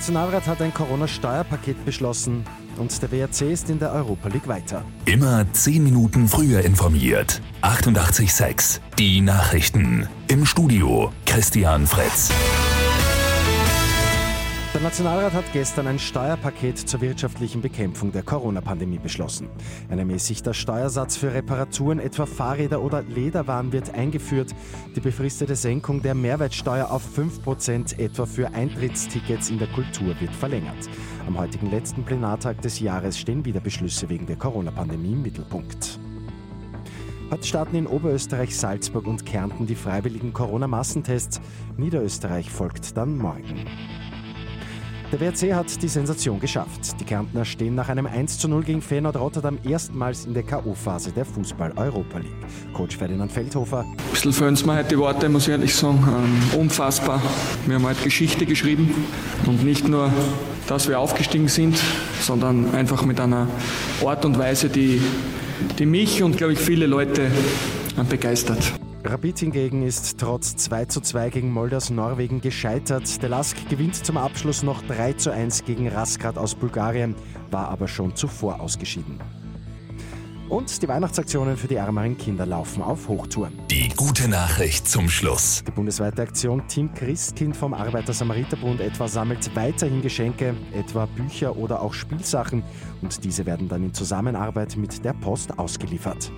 Nationalrat hat ein Corona-Steuerpaket beschlossen und der WRC ist in der Europa League weiter. Immer 10 Minuten früher informiert. 88.6 Die Nachrichten. Im Studio Christian Fritz. Der Nationalrat hat gestern ein Steuerpaket zur wirtschaftlichen Bekämpfung der Corona-Pandemie beschlossen. Ein ermäßigter Steuersatz für Reparaturen, etwa Fahrräder oder Lederwaren, wird eingeführt. Die befristete Senkung der Mehrwertsteuer auf 5% etwa für Eintrittstickets in der Kultur wird verlängert. Am heutigen letzten Plenartag des Jahres stehen wieder Beschlüsse wegen der Corona-Pandemie im Mittelpunkt. Heute starten in Oberösterreich, Salzburg und Kärnten die freiwilligen Corona-Massentests. Niederösterreich folgt dann morgen. Der WRC hat die Sensation geschafft. Die Kärntner stehen nach einem 1:0 gegen Feyenoord Rotterdam erstmals in der K.O.-Phase der Fußball-Europa League. Coach Ferdinand Feldhofer. Ein bisschen fehlen mir heute die Worte, muss ich ehrlich sagen. Ähm, unfassbar. Wir haben heute Geschichte geschrieben und nicht nur, dass wir aufgestiegen sind, sondern einfach mit einer Art und Weise, die, die mich und, glaube ich, viele Leute begeistert. Rapid hingegen ist trotz 2 zu 2 gegen Molde aus Norwegen gescheitert. Der Lask gewinnt zum Abschluss noch 3 zu 1 gegen Rasgrad aus Bulgarien, war aber schon zuvor ausgeschieden. Und die Weihnachtsaktionen für die ärmeren Kinder laufen auf Hochtouren. Die gute Nachricht zum Schluss. Die bundesweite Aktion Team Christkind vom Arbeiter-Samariter-Bund etwa sammelt weiterhin Geschenke, etwa Bücher oder auch Spielsachen. Und diese werden dann in Zusammenarbeit mit der Post ausgeliefert.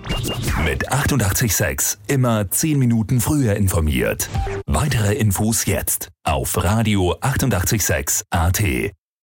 Mit 886 immer 10 Minuten früher informiert. Weitere Infos jetzt auf Radio 886 AT.